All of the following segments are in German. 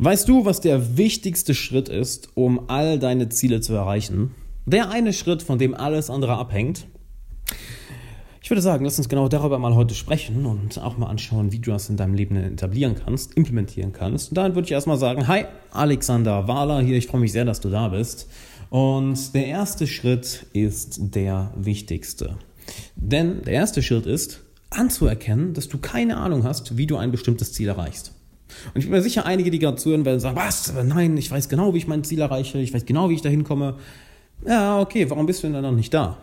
Weißt du, was der wichtigste Schritt ist, um all deine Ziele zu erreichen? Der eine Schritt, von dem alles andere abhängt? Ich würde sagen, lass uns genau darüber mal heute sprechen und auch mal anschauen, wie du das in deinem Leben etablieren kannst, implementieren kannst. Und dann würde ich erstmal sagen, hi, Alexander Wahler hier, ich freue mich sehr, dass du da bist. Und der erste Schritt ist der wichtigste. Denn der erste Schritt ist, anzuerkennen, dass du keine Ahnung hast, wie du ein bestimmtes Ziel erreichst. Und ich bin mir sicher, einige, die gerade zuhören, werden sagen, was? Nein, ich weiß genau, wie ich mein Ziel erreiche, ich weiß genau, wie ich da hinkomme. Ja, okay, warum bist du denn dann noch nicht da?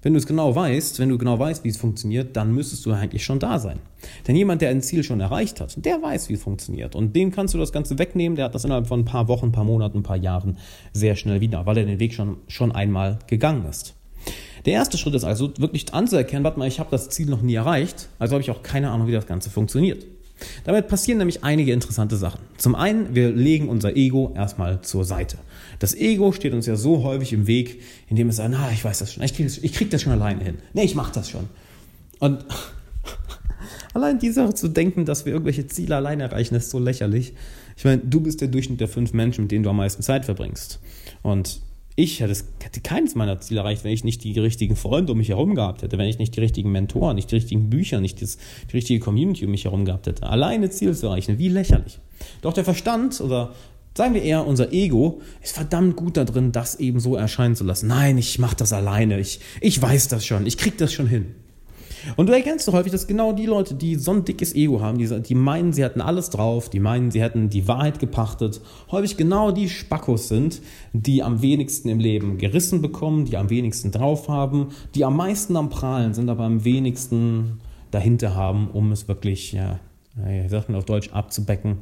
Wenn du es genau weißt, wenn du genau weißt, wie es funktioniert, dann müsstest du eigentlich schon da sein. Denn jemand, der ein Ziel schon erreicht hat, der weiß, wie es funktioniert. Und dem kannst du das Ganze wegnehmen, der hat das innerhalb von ein paar Wochen, ein paar Monaten, ein paar Jahren sehr schnell wieder, weil er den Weg schon, schon einmal gegangen ist. Der erste Schritt ist also wirklich anzuerkennen, warte mal, ich habe das Ziel noch nie erreicht, also habe ich auch keine Ahnung, wie das Ganze funktioniert. Damit passieren nämlich einige interessante Sachen. Zum einen, wir legen unser Ego erstmal zur Seite. Das Ego steht uns ja so häufig im Weg, indem es sagt, na, ich weiß das schon, ich kriege das, krieg das schon alleine hin. Nee, ich mache das schon. Und allein die Sache zu denken, dass wir irgendwelche Ziele alleine erreichen, ist so lächerlich. Ich meine, du bist der Durchschnitt der fünf Menschen, mit denen du am meisten Zeit verbringst. Und ich hätte, keines meiner Ziele erreicht, wenn ich nicht die richtigen Freunde um mich herum gehabt hätte, wenn ich nicht die richtigen Mentoren, nicht die richtigen Bücher, nicht das, die richtige Community um mich herum gehabt hätte. Alleine Ziele zu erreichen, wie lächerlich. Doch der Verstand oder sagen wir eher, unser Ego ist verdammt gut da drin, das eben so erscheinen zu lassen. Nein, ich mache das alleine, ich, ich weiß das schon, ich krieg das schon hin. Und du erkennst doch häufig, dass genau die Leute, die so ein dickes Ego haben, die, die meinen, sie hätten alles drauf, die meinen, sie hätten die Wahrheit gepachtet, häufig genau die Spackos sind, die am wenigsten im Leben gerissen bekommen, die am wenigsten drauf haben, die am meisten am Prahlen sind, aber am wenigsten dahinter haben, um es wirklich, ja, wie sagt man auf Deutsch, abzubecken.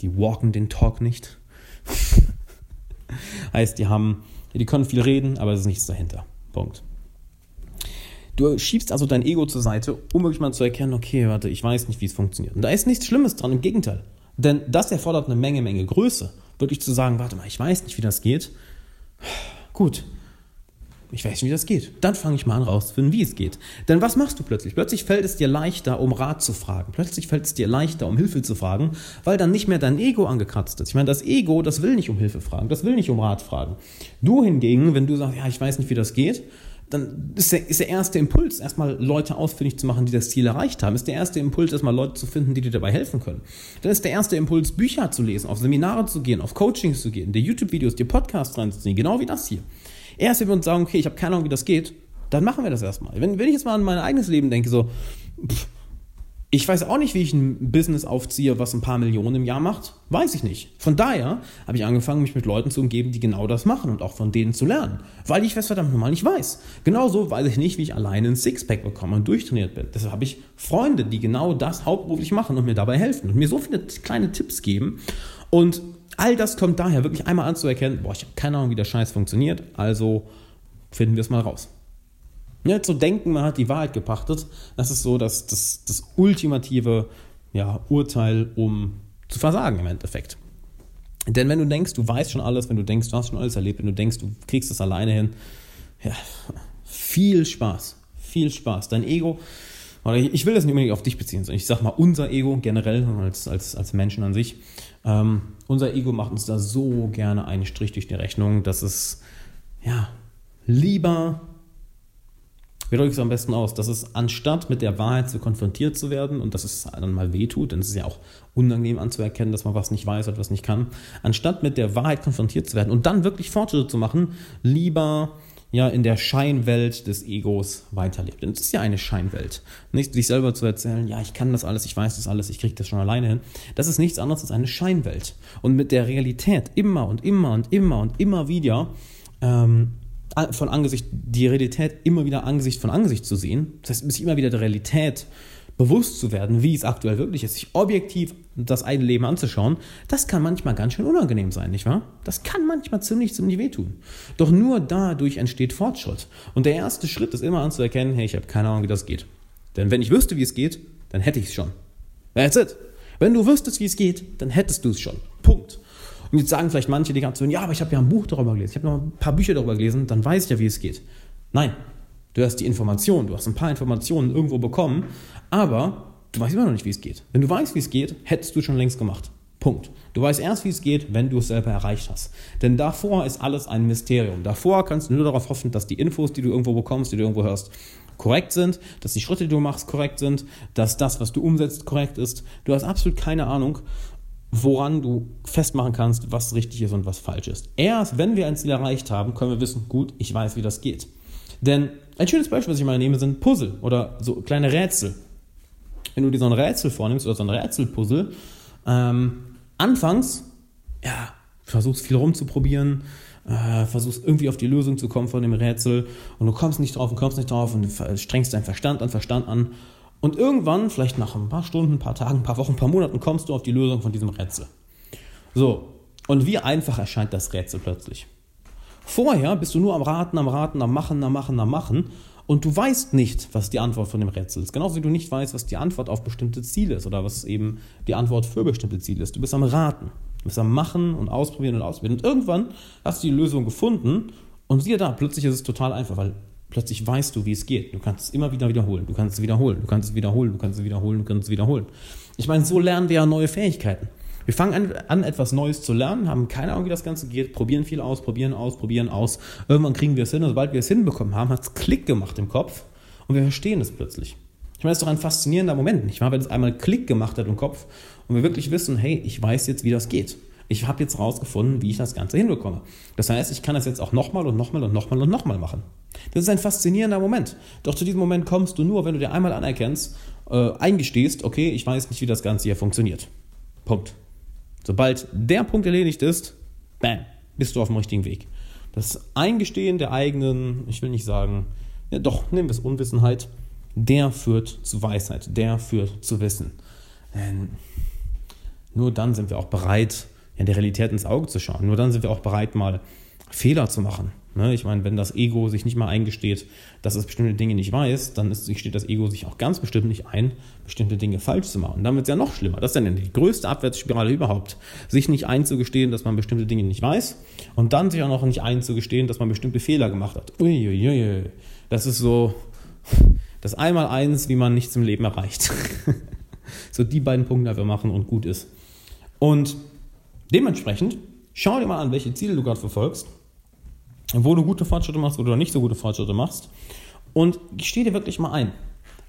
Die walken den Talk nicht. heißt, die haben, die können viel reden, aber es ist nichts dahinter. Punkt. Du schiebst also dein Ego zur Seite, um wirklich mal zu erkennen, okay, warte, ich weiß nicht, wie es funktioniert. Und da ist nichts Schlimmes dran, im Gegenteil. Denn das erfordert eine Menge, Menge Größe. Wirklich zu sagen, warte mal, ich weiß nicht, wie das geht. Gut, ich weiß nicht, wie das geht. Dann fange ich mal an rauszufinden, wie es geht. Denn was machst du plötzlich? Plötzlich fällt es dir leichter, um Rat zu fragen. Plötzlich fällt es dir leichter, um Hilfe zu fragen, weil dann nicht mehr dein Ego angekratzt ist. Ich meine, das Ego, das will nicht um Hilfe fragen, das will nicht um Rat fragen. Du hingegen, wenn du sagst, ja, ich weiß nicht, wie das geht, dann ist der, ist der erste Impuls, erstmal Leute ausfindig zu machen, die das Ziel erreicht haben. Ist der erste Impuls, erstmal Leute zu finden, die dir dabei helfen können. Dann ist der erste Impuls, Bücher zu lesen, auf Seminare zu gehen, auf Coachings zu gehen, dir YouTube-Videos, dir Podcasts reinzuziehen, genau wie das hier. Erst wenn wir uns sagen, okay, ich habe keine Ahnung, wie das geht, dann machen wir das erstmal. Wenn, wenn ich jetzt mal an mein eigenes Leben denke, so, pff, ich weiß auch nicht, wie ich ein Business aufziehe, was ein paar Millionen im Jahr macht. Weiß ich nicht. Von daher habe ich angefangen, mich mit Leuten zu umgeben, die genau das machen und auch von denen zu lernen. Weil ich es verdammt normal nicht weiß. Genauso weiß ich nicht, wie ich alleine ein Sixpack bekomme und durchtrainiert bin. Deshalb habe ich Freunde, die genau das hauptberuflich machen und mir dabei helfen und mir so viele kleine Tipps geben. Und all das kommt daher, wirklich einmal anzuerkennen, boah, ich habe keine Ahnung, wie der Scheiß funktioniert, also finden wir es mal raus. Ja, zu denken, man hat die Wahrheit gepachtet, das ist so das, das, das ultimative ja, Urteil, um zu versagen im Endeffekt. Denn wenn du denkst, du weißt schon alles, wenn du denkst, du hast schon alles erlebt, wenn du denkst, du kriegst es alleine hin, ja, viel Spaß, viel Spaß. Dein Ego, oder ich will das nicht unbedingt auf dich beziehen, sondern ich sag mal unser Ego generell als, als, als Menschen an sich. Ähm, unser Ego macht uns da so gerne einen Strich durch die Rechnung, dass es ja lieber wie drücke ich es am besten aus? Dass es anstatt mit der Wahrheit zu konfrontiert zu werden und dass es dann mal wehtut, denn es ist ja auch unangenehm anzuerkennen, dass man was nicht weiß oder was nicht kann, anstatt mit der Wahrheit konfrontiert zu werden und dann wirklich Fortschritte zu machen, lieber ja in der Scheinwelt des Egos weiterlebt. Denn es ist ja eine Scheinwelt. Nicht sich selber zu erzählen, ja, ich kann das alles, ich weiß das alles, ich kriege das schon alleine hin. Das ist nichts anderes als eine Scheinwelt. Und mit der Realität immer und immer und immer und immer wieder ähm, von Angesicht, die Realität immer wieder Angesicht von Angesicht zu sehen. Das heißt, sich immer wieder der Realität bewusst zu werden, wie es aktuell wirklich ist, sich objektiv das eigene Leben anzuschauen, das kann manchmal ganz schön unangenehm sein, nicht wahr? Das kann manchmal ziemlich, ziemlich wehtun. Doch nur dadurch entsteht Fortschritt. Und der erste Schritt ist immer anzuerkennen, hey, ich habe keine Ahnung, wie das geht. Denn wenn ich wüsste, wie es geht, dann hätte ich es schon. That's it. Wenn du wüsstest, wie es geht, dann hättest du es schon. Punkt. Und jetzt sagen vielleicht manche die ganze ja, aber ich habe ja ein Buch darüber gelesen, ich habe noch ein paar Bücher darüber gelesen, dann weiß ich ja, wie es geht. Nein, du hast die Information, du hast ein paar Informationen irgendwo bekommen, aber du weißt immer noch nicht, wie es geht. Wenn du weißt, wie es geht, hättest du schon längst gemacht. Punkt. Du weißt erst, wie es geht, wenn du es selber erreicht hast. Denn davor ist alles ein Mysterium. Davor kannst du nur darauf hoffen, dass die Infos, die du irgendwo bekommst, die du irgendwo hörst, korrekt sind, dass die Schritte, die du machst, korrekt sind, dass das, was du umsetzt, korrekt ist. Du hast absolut keine Ahnung, woran du festmachen kannst, was richtig ist und was falsch ist. Erst wenn wir ein Ziel erreicht haben, können wir wissen, gut, ich weiß, wie das geht. Denn ein schönes Beispiel, was ich mal nehme, sind Puzzle oder so kleine Rätsel. Wenn du dir so ein Rätsel vornimmst oder so ein Rätselpuzzle, ähm, anfangs, ja, versuchst viel rumzuprobieren, äh, versuchst irgendwie auf die Lösung zu kommen von dem Rätsel und du kommst nicht drauf und kommst nicht drauf und strengst deinen Verstand an, Verstand an. Und irgendwann, vielleicht nach ein paar Stunden, ein paar Tagen, ein paar Wochen, ein paar Monaten, kommst du auf die Lösung von diesem Rätsel. So, und wie einfach erscheint das Rätsel plötzlich. Vorher bist du nur am Raten, am Raten, am Machen, am Machen, am Machen und du weißt nicht, was die Antwort von dem Rätsel ist. Genauso wie du nicht weißt, was die Antwort auf bestimmte Ziele ist oder was eben die Antwort für bestimmte Ziele ist. Du bist am Raten. Du bist am Machen und Ausprobieren und Ausprobieren. Und irgendwann hast du die Lösung gefunden und siehe da, plötzlich ist es total einfach, weil plötzlich weißt du, wie es geht. Du kannst es immer wieder wiederholen. Du kannst es wiederholen. Du kannst es wiederholen. Du kannst es wiederholen. Du kannst es wiederholen. Ich meine, so lernen wir ja neue Fähigkeiten. Wir fangen an, an, etwas Neues zu lernen, haben keine Ahnung, wie das Ganze geht, probieren viel aus, probieren aus, probieren aus. Irgendwann kriegen wir es hin und sobald wir es hinbekommen haben, hat es Klick gemacht im Kopf und wir verstehen es plötzlich. Ich meine, das ist doch ein faszinierender Moment, nicht wahr? Wenn es einmal Klick gemacht hat im Kopf und wir wirklich wissen, hey, ich weiß jetzt, wie das geht. Ich habe jetzt rausgefunden, wie ich das Ganze hinbekomme. Das heißt, ich kann das jetzt auch nochmal und nochmal und nochmal und nochmal machen. Das ist ein faszinierender Moment. Doch zu diesem Moment kommst du nur, wenn du dir einmal anerkennst, äh, eingestehst, okay, ich weiß nicht, wie das Ganze hier funktioniert. Punkt. Sobald der Punkt erledigt ist, bam, bist du auf dem richtigen Weg. Das Eingestehen der eigenen, ich will nicht sagen, ja doch, nehmen wir es Unwissenheit, der führt zu Weisheit, der führt zu Wissen. Denn nur dann sind wir auch bereit, ja, der Realität ins Auge zu schauen. Nur dann sind wir auch bereit, mal Fehler zu machen. Ne? Ich meine, wenn das Ego sich nicht mal eingesteht, dass es bestimmte Dinge nicht weiß, dann ist, steht das Ego sich auch ganz bestimmt nicht ein, bestimmte Dinge falsch zu machen. Dann wird es ja noch schlimmer. Das ist dann die größte Abwärtsspirale überhaupt. Sich nicht einzugestehen, dass man bestimmte Dinge nicht weiß und dann sich auch noch nicht einzugestehen, dass man bestimmte Fehler gemacht hat. Uiuiui. Das ist so das Einmaleins, wie man nichts im Leben erreicht. so die beiden Punkte einfach machen und gut ist. Und Dementsprechend, schau dir mal an, welche Ziele du gerade verfolgst, wo du gute Fortschritte machst, wo du nicht so gute Fortschritte machst. Und steh dir wirklich mal ein.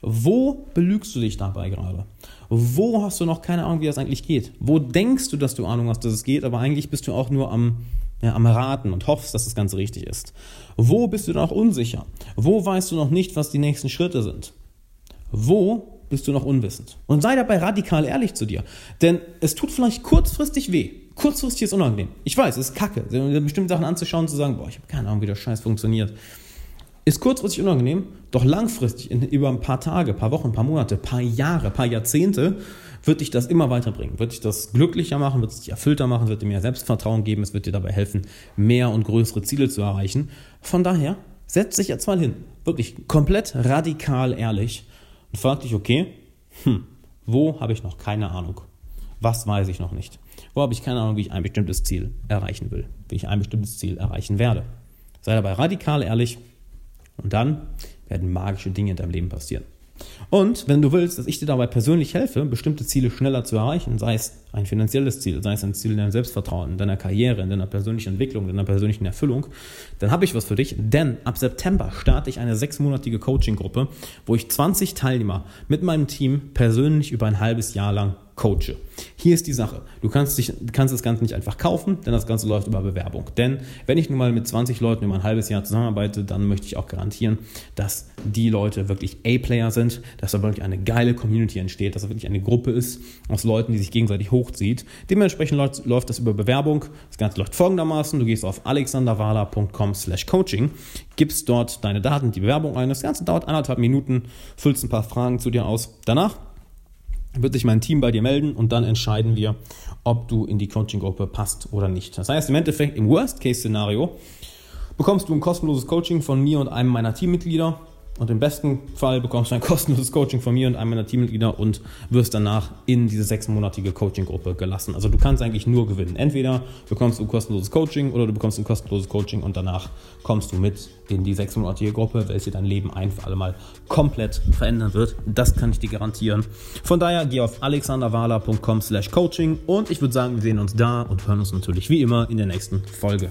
Wo belügst du dich dabei gerade? Wo hast du noch keine Ahnung, wie das eigentlich geht? Wo denkst du, dass du Ahnung hast, dass es geht, aber eigentlich bist du auch nur am, ja, am Raten und hoffst, dass das Ganze richtig ist? Wo bist du noch unsicher? Wo weißt du noch nicht, was die nächsten Schritte sind? Wo bist du noch unwissend? Und sei dabei radikal ehrlich zu dir. Denn es tut vielleicht kurzfristig weh kurzfristig ist unangenehm. Ich weiß, es ist kacke, bestimmte Sachen anzuschauen und zu sagen, boah, ich habe keine Ahnung, wie der Scheiß funktioniert. Ist kurzfristig unangenehm, doch langfristig, in, über ein paar Tage, paar Wochen, paar Monate, paar Jahre, paar Jahrzehnte, wird dich das immer weiterbringen. Wird dich das glücklicher machen, wird es dich erfüllter machen, wird dir mehr Selbstvertrauen geben, es wird dir dabei helfen, mehr und größere Ziele zu erreichen. Von daher, setz dich jetzt mal hin. Wirklich komplett radikal ehrlich und frag dich, okay, hm, wo habe ich noch keine Ahnung? Was weiß ich noch nicht? Wo habe ich keine Ahnung, wie ich ein bestimmtes Ziel erreichen will, wie ich ein bestimmtes Ziel erreichen werde. Sei dabei radikal ehrlich und dann werden magische Dinge in deinem Leben passieren. Und wenn du willst, dass ich dir dabei persönlich helfe, bestimmte Ziele schneller zu erreichen, sei es ein finanzielles Ziel, sei es ein Ziel in deinem Selbstvertrauen, in deiner Karriere, in deiner persönlichen Entwicklung, in deiner persönlichen Erfüllung, dann habe ich was für dich, denn ab September starte ich eine sechsmonatige Coaching-Gruppe, wo ich 20 Teilnehmer mit meinem Team persönlich über ein halbes Jahr lang coache. Hier ist die Sache. Du kannst, dich, kannst das Ganze nicht einfach kaufen, denn das Ganze läuft über Bewerbung. Denn wenn ich nun mal mit 20 Leuten über ein halbes Jahr zusammenarbeite, dann möchte ich auch garantieren, dass die Leute wirklich A-Player sind, dass da wirklich eine geile Community entsteht, dass da wirklich eine Gruppe ist aus Leuten, die sich gegenseitig hochzieht. Dementsprechend läuft, das über Bewerbung. Das Ganze läuft folgendermaßen. Du gehst auf alexanderwala.com slash coaching, gibst dort deine Daten, die Bewerbung ein. Das Ganze dauert anderthalb Minuten, füllst ein paar Fragen zu dir aus. Danach wird sich mein Team bei dir melden und dann entscheiden wir, ob du in die Coaching-Gruppe passt oder nicht. Das heißt, im Endeffekt, im Worst-Case-Szenario bekommst du ein kostenloses Coaching von mir und einem meiner Teammitglieder Und im besten Fall bekommst du ein kostenloses Coaching von mir und einem meiner Teammitglieder und wirst danach in diese sechsmonatige Coaching-Gruppe gelassen. Also du kannst eigentlich nur gewinnen. Entweder bekommst du ein kostenloses Coaching oder du bekommst ein kostenloses Coaching und danach kommst du mit in die sechsmonatige Gruppe, welche dein Leben ein für alle Mal komplett verändern wird. Das kann ich dir garantieren. Von daher geh auf alexanderwala.com slash coaching und ich würde sagen, wir sehen uns da und hören uns natürlich wie immer in der nächsten Folge.